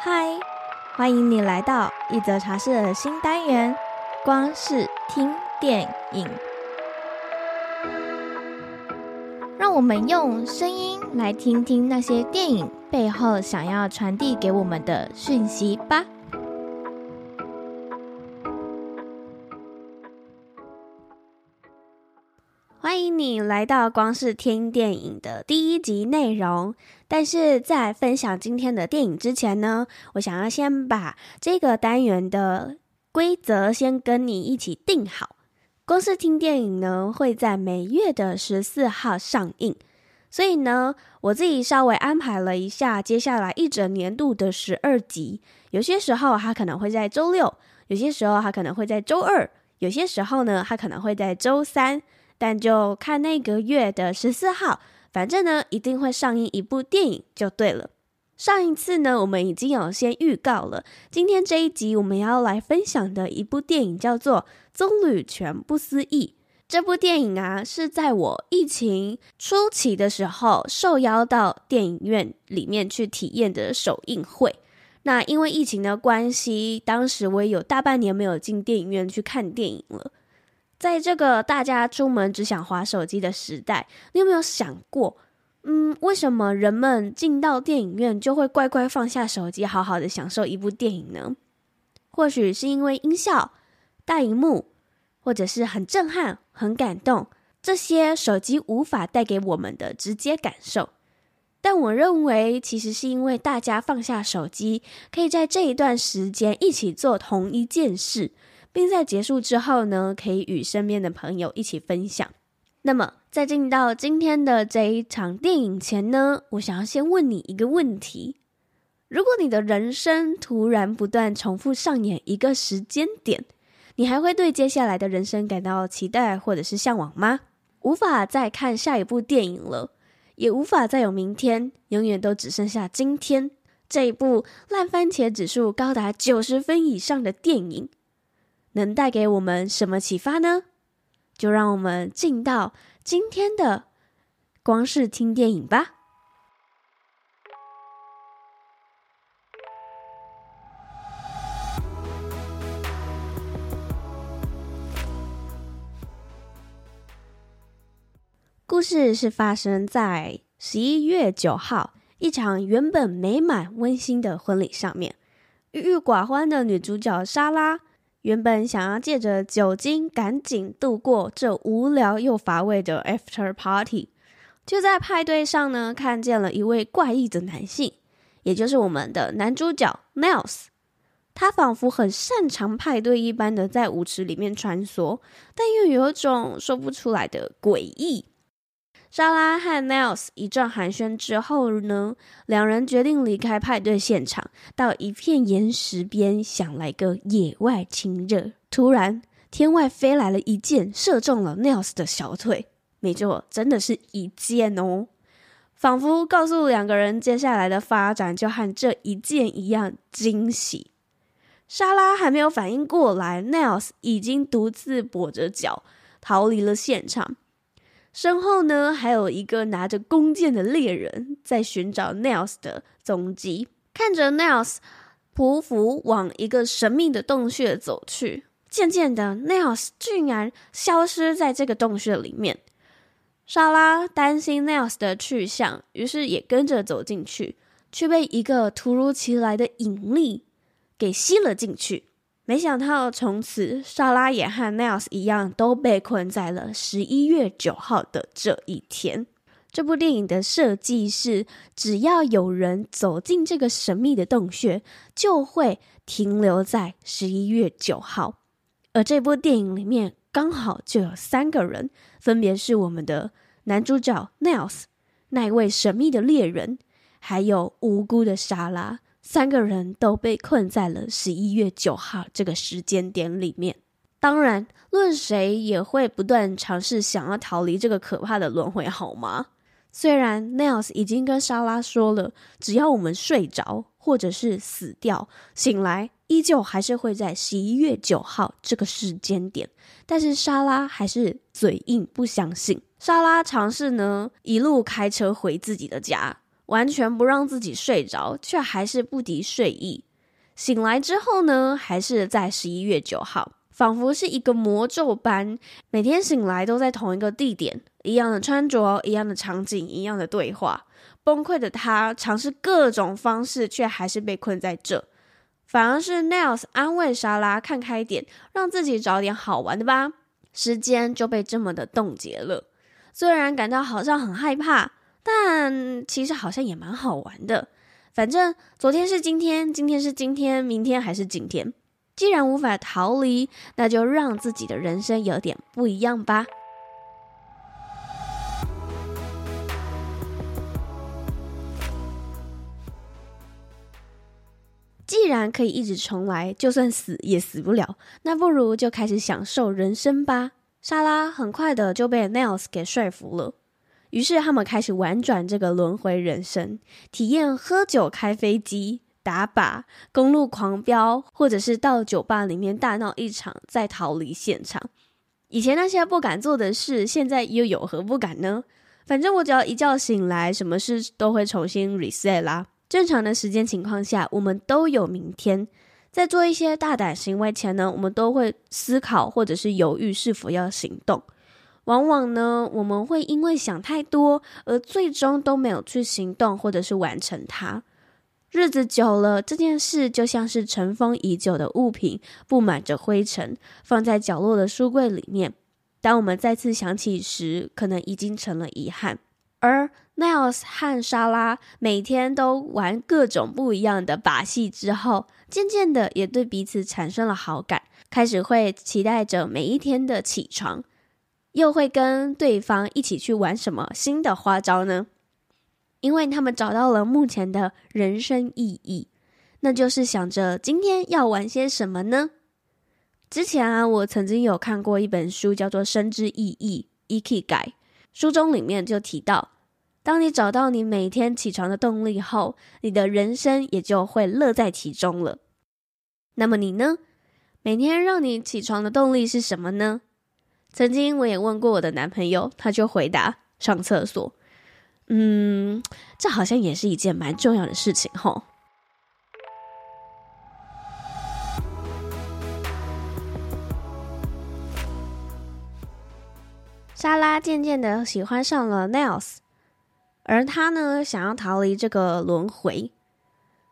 嗨，欢迎你来到一则茶室的新单元——光是听电影。让我们用声音来听听那些电影背后想要传递给我们的讯息吧。你来到光是听电影的第一集内容。但是在分享今天的电影之前呢，我想要先把这个单元的规则先跟你一起定好。光是听电影呢，会在每月的十四号上映，所以呢，我自己稍微安排了一下接下来一整年度的十二集。有些时候它可能会在周六，有些时候它可能会在周二，有些时候呢，它可能会在周三。但就看那个月的十四号，反正呢，一定会上映一部电影就对了。上一次呢，我们已经有先预告了，今天这一集我们要来分享的一部电影叫做《棕榈泉不思议》。这部电影啊，是在我疫情初期的时候受邀到电影院里面去体验的首映会。那因为疫情的关系，当时我也有大半年没有进电影院去看电影了。在这个大家出门只想滑手机的时代，你有没有想过，嗯，为什么人们进到电影院就会乖乖放下手机，好好的享受一部电影呢？或许是因为音效、大荧幕，或者是很震撼、很感动，这些手机无法带给我们的直接感受。但我认为，其实是因为大家放下手机，可以在这一段时间一起做同一件事。并在结束之后呢，可以与身边的朋友一起分享。那么，在进到今天的这一场电影前呢，我想要先问你一个问题：如果你的人生突然不断重复上演一个时间点，你还会对接下来的人生感到期待或者是向往吗？无法再看下一部电影了，也无法再有明天，永远都只剩下今天。这一部烂番茄指数高达九十分以上的电影。能带给我们什么启发呢？就让我们进到今天的光是听电影吧。故事是发生在十一月九号，一场原本美满温馨的婚礼上面，郁郁寡欢的女主角莎拉。原本想要借着酒精赶紧度过这无聊又乏味的 after party，就在派对上呢，看见了一位怪异的男性，也就是我们的男主角 Niles。他仿佛很擅长派对一般的在舞池里面穿梭，但又有一种说不出来的诡异。莎拉和 Nels 一阵寒暄之后呢，两人决定离开派对现场，到一片岩石边想来个野外亲热。突然，天外飞来了一箭，射中了 Nels 的小腿。没错，真的是一箭哦，仿佛告诉两个人接下来的发展就和这一箭一样惊喜。莎拉还没有反应过来，Nels 已经独自跛着脚逃离了现场。身后呢，还有一个拿着弓箭的猎人，在寻找 Niles 的踪迹。看着 Niles 匍匐往一个神秘的洞穴走去，渐渐的，Niles 居然消失在这个洞穴里面。莎拉担心 Niles 的去向，于是也跟着走进去，却被一个突如其来的引力给吸了进去。没想到，从此莎拉也和 Niles 一样，都被困在了十一月九号的这一天。这部电影的设计是，只要有人走进这个神秘的洞穴，就会停留在十一月九号。而这部电影里面刚好就有三个人，分别是我们的男主角 Niles，那一位神秘的猎人，还有无辜的莎拉。三个人都被困在了十一月九号这个时间点里面。当然，论谁也会不断尝试想要逃离这个可怕的轮回，好吗？虽然 Niles 已经跟莎拉说了，只要我们睡着或者是死掉，醒来依旧还是会在十一月九号这个时间点。但是莎拉还是嘴硬不相信。莎拉尝试呢，一路开车回自己的家。完全不让自己睡着，却还是不敌睡意。醒来之后呢，还是在十一月九号，仿佛是一个魔咒般，每天醒来都在同一个地点，一样的穿着，一样的场景，一样的对话。崩溃的他尝试各种方式，却还是被困在这。反而是 Niles 安慰莎拉，看开点，让自己找点好玩的吧。时间就被这么的冻结了。虽然感到好像很害怕，但其实好像也蛮好玩的。反正昨天是今天，今天是今天，明天还是今天。既然无法逃离，那就让自己的人生有点不一样吧。既然可以一直重来，就算死也死不了，那不如就开始享受人生吧。莎拉很快的就被 Niles 给说服了。于是他们开始玩转这个轮回人生，体验喝酒、开飞机、打靶、公路狂飙，或者是到酒吧里面大闹一场，再逃离现场。以前那些不敢做的事，现在又有何不敢呢？反正我只要一觉醒来，什么事都会重新 reset 啦。正常的时间情况下，我们都有明天。在做一些大胆行为前呢，我们都会思考或者是犹豫是否要行动。往往呢，我们会因为想太多，而最终都没有去行动，或者是完成它。日子久了，这件事就像是尘封已久的物品，布满着灰尘，放在角落的书柜里面。当我们再次想起时，可能已经成了遗憾。而 Niles 和莎拉每天都玩各种不一样的把戏之后，渐渐的也对彼此产生了好感，开始会期待着每一天的起床。又会跟对方一起去玩什么新的花招呢？因为他们找到了目前的人生意义，那就是想着今天要玩些什么呢？之前啊，我曾经有看过一本书，叫做《生之意义》（Ikigai），书中里面就提到，当你找到你每天起床的动力后，你的人生也就会乐在其中了。那么你呢？每天让你起床的动力是什么呢？曾经我也问过我的男朋友，他就回答上厕所。嗯，这好像也是一件蛮重要的事情吼。莎拉渐渐的喜欢上了 Niles，而他呢，想要逃离这个轮回，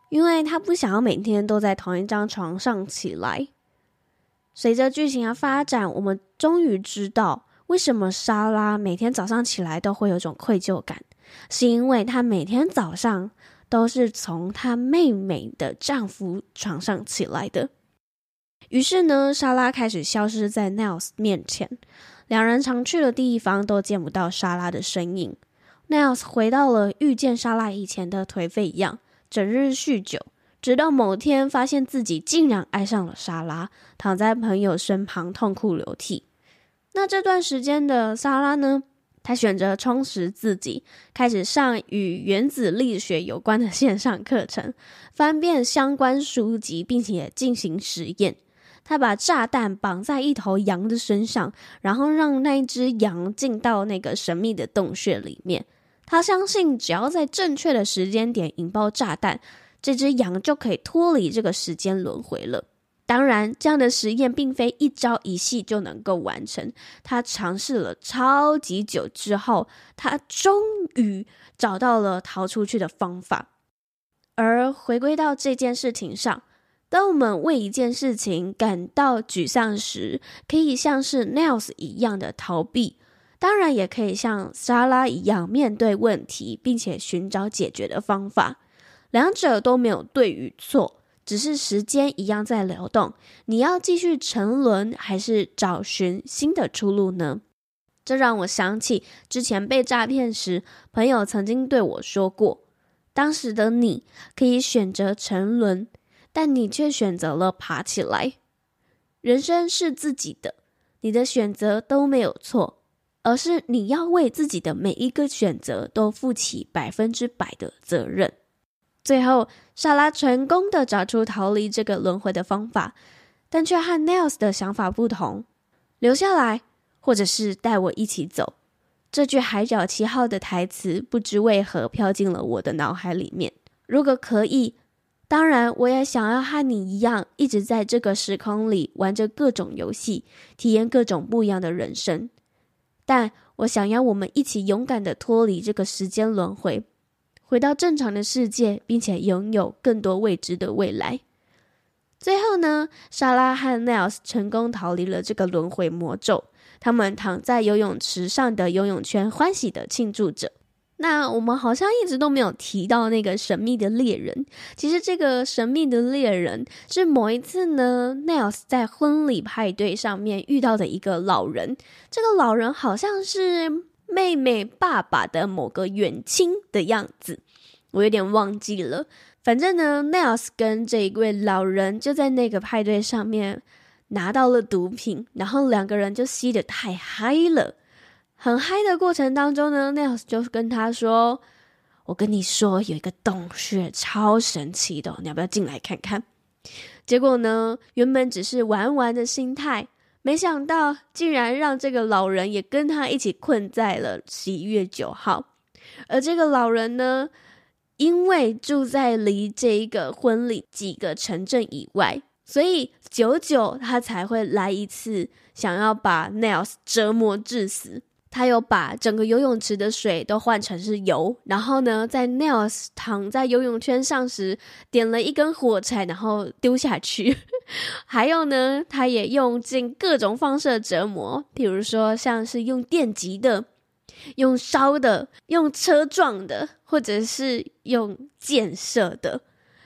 因为他不想要每天都在同一张床上起来。随着剧情的发展，我们终于知道为什么莎拉每天早上起来都会有种愧疚感，是因为她每天早上都是从她妹妹的丈夫床上起来的。于是呢，莎拉开始消失在 Niles 面前，两人常去的地方都见不到莎拉的身影。Niles 回到了遇见莎拉以前的颓废一样，整日酗酒。直到某天，发现自己竟然爱上了莎拉，躺在朋友身旁痛哭流涕。那这段时间的莎拉呢？她选择充实自己，开始上与原子力学有关的线上课程，翻遍相关书籍，并且进行实验。她把炸弹绑在一头羊的身上，然后让那一只羊进到那个神秘的洞穴里面。她相信，只要在正确的时间点引爆炸弹。这只羊就可以脱离这个时间轮回了。当然，这样的实验并非一朝一夕就能够完成。他尝试了超级久之后，他终于找到了逃出去的方法。而回归到这件事情上，当我们为一件事情感到沮丧时，可以像是 Niles 一样的逃避，当然也可以像莎拉一样面对问题，并且寻找解决的方法。两者都没有对与错，只是时间一样在流动。你要继续沉沦，还是找寻新的出路呢？这让我想起之前被诈骗时，朋友曾经对我说过：当时的你可以选择沉沦，但你却选择了爬起来。人生是自己的，你的选择都没有错，而是你要为自己的每一个选择都负起百分之百的责任。最后，莎拉成功的找出逃离这个轮回的方法，但却和 Niles 的想法不同。留下来，或者是带我一起走，这句《海角七号》的台词不知为何飘进了我的脑海里面。如果可以，当然我也想要和你一样，一直在这个时空里玩着各种游戏，体验各种不一样的人生。但我想要我们一起勇敢的脱离这个时间轮回，回到正常的世界，并且拥有更多未知的未来。最后呢，莎拉和 Nels 成功逃离了这个轮回魔咒。他们躺在游泳池上的游泳圈，欢喜地庆祝着。那我们好像一直都没有提到那个神秘的猎人。其实，这个神秘的猎人是某一次呢，Nels 在婚礼派对上面遇到的一个老人。这个老人好像是妹妹爸爸的某个远亲的样子，我有点忘记了。反正呢，Niles 跟这一位老人就在那个派对上面。拿到了毒品，然后两个人就吸得太嗨了。很嗨的过程当中呢，Niles 就跟他说：“我跟你说，有一个洞穴超神奇的，你要不要进来看看？”结果呢，原本只是玩玩的心态，没想到竟然让这个老人也跟他一起困在了十一月九号。而这个老人呢，因为住在离这一个婚礼几个城镇以外。所以久久他才会来一次，想要把 Nels 折磨致死。他又把整个游泳池的水都换成是油，然后呢，在 Niles 躺在游泳圈上时，点了一根火柴，然后丢下去。还有呢，他也用尽各种方式折磨，比如说像是用电击的、用烧的、用车撞的，或者是用箭射的。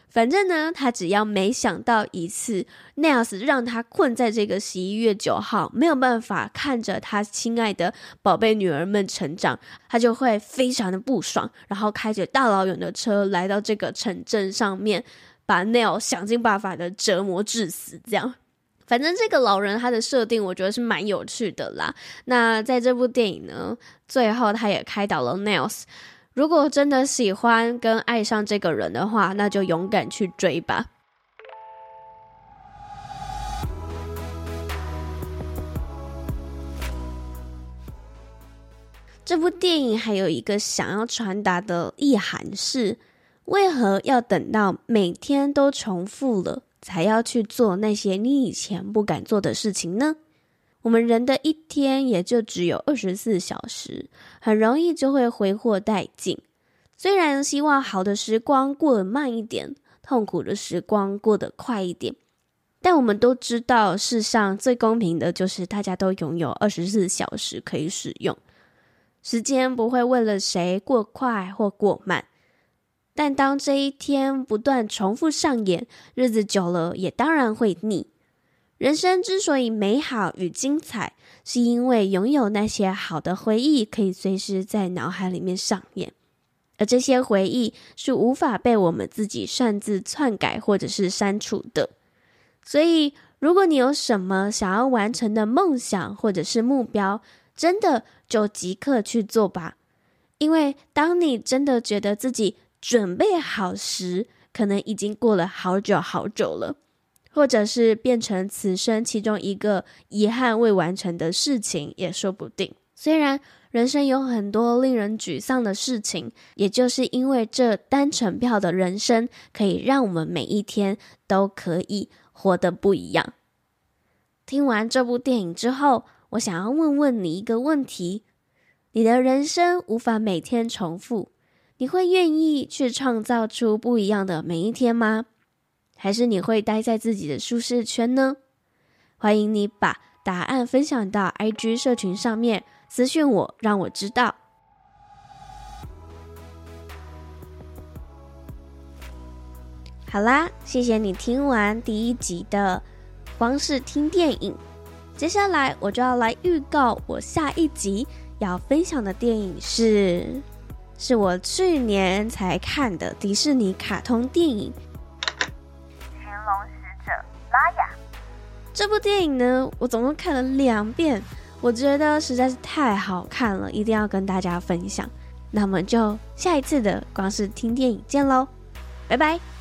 反正呢，他只要每想到一次 Niles 让他困在这个十一月九号，没有办法看着他亲爱的宝贝女儿们成长，他就会非常的不爽，然后开着大老远的车来到这个城镇上面，把 Niles 想尽办法的折磨致死。这样，反正这个老人他的设定，我觉得是蛮有趣的啦。那在这部电影呢，最后他也开导了 Niles。如果真的喜欢跟爱上这个人的话，那就勇敢去追吧。这部电影还有一个想要传达的意涵是：为何要等到每天都重复了，才要去做那些你以前不敢做的事情呢？我们人的一天也就只有二十四小时，很容易就会挥霍殆尽。虽然希望好的时光过得慢一点，痛苦的时光过得快一点，但我们都知道，世上最公平的就是大家都拥有二十四小时可以使用。时间不会为了谁过快或过慢，但当这一天不断重复上演，日子久了也当然会腻。人生之所以美好与精彩，是因为拥有那些好的回忆，可以随时在脑海里面上演，而这些回忆是无法被我们自己擅自篡改或者是删除的。所以，如果你有什么想要完成的梦想或者是目标，真的就即刻去做吧。因为当你真的觉得自己准备好时，可能已经过了好久好久了。或者是变成此生其中一个遗憾未完成的事情也说不定。虽然人生有很多令人沮丧的事情，也就是因为这单程票的人生，可以让我们每一天都可以活得不一样。听完这部电影之后，我想要问问你一个问题：你的人生无法每天重复，你会愿意去创造出不一样的每一天吗？还是你会待在自己的舒适圈呢？欢迎你把答案分享到 IG 社群上面私讯我，让我知道。好啦，谢谢你听完第一集的光是听电影，接下来我就要来预告我下一集要分享的电影是，是我去年才看的迪士尼卡通电影。这部电影呢，我总共看了两遍，我觉得实在是太好看了，一定要跟大家分享。那么就下一次的光是听电影见喽，拜拜。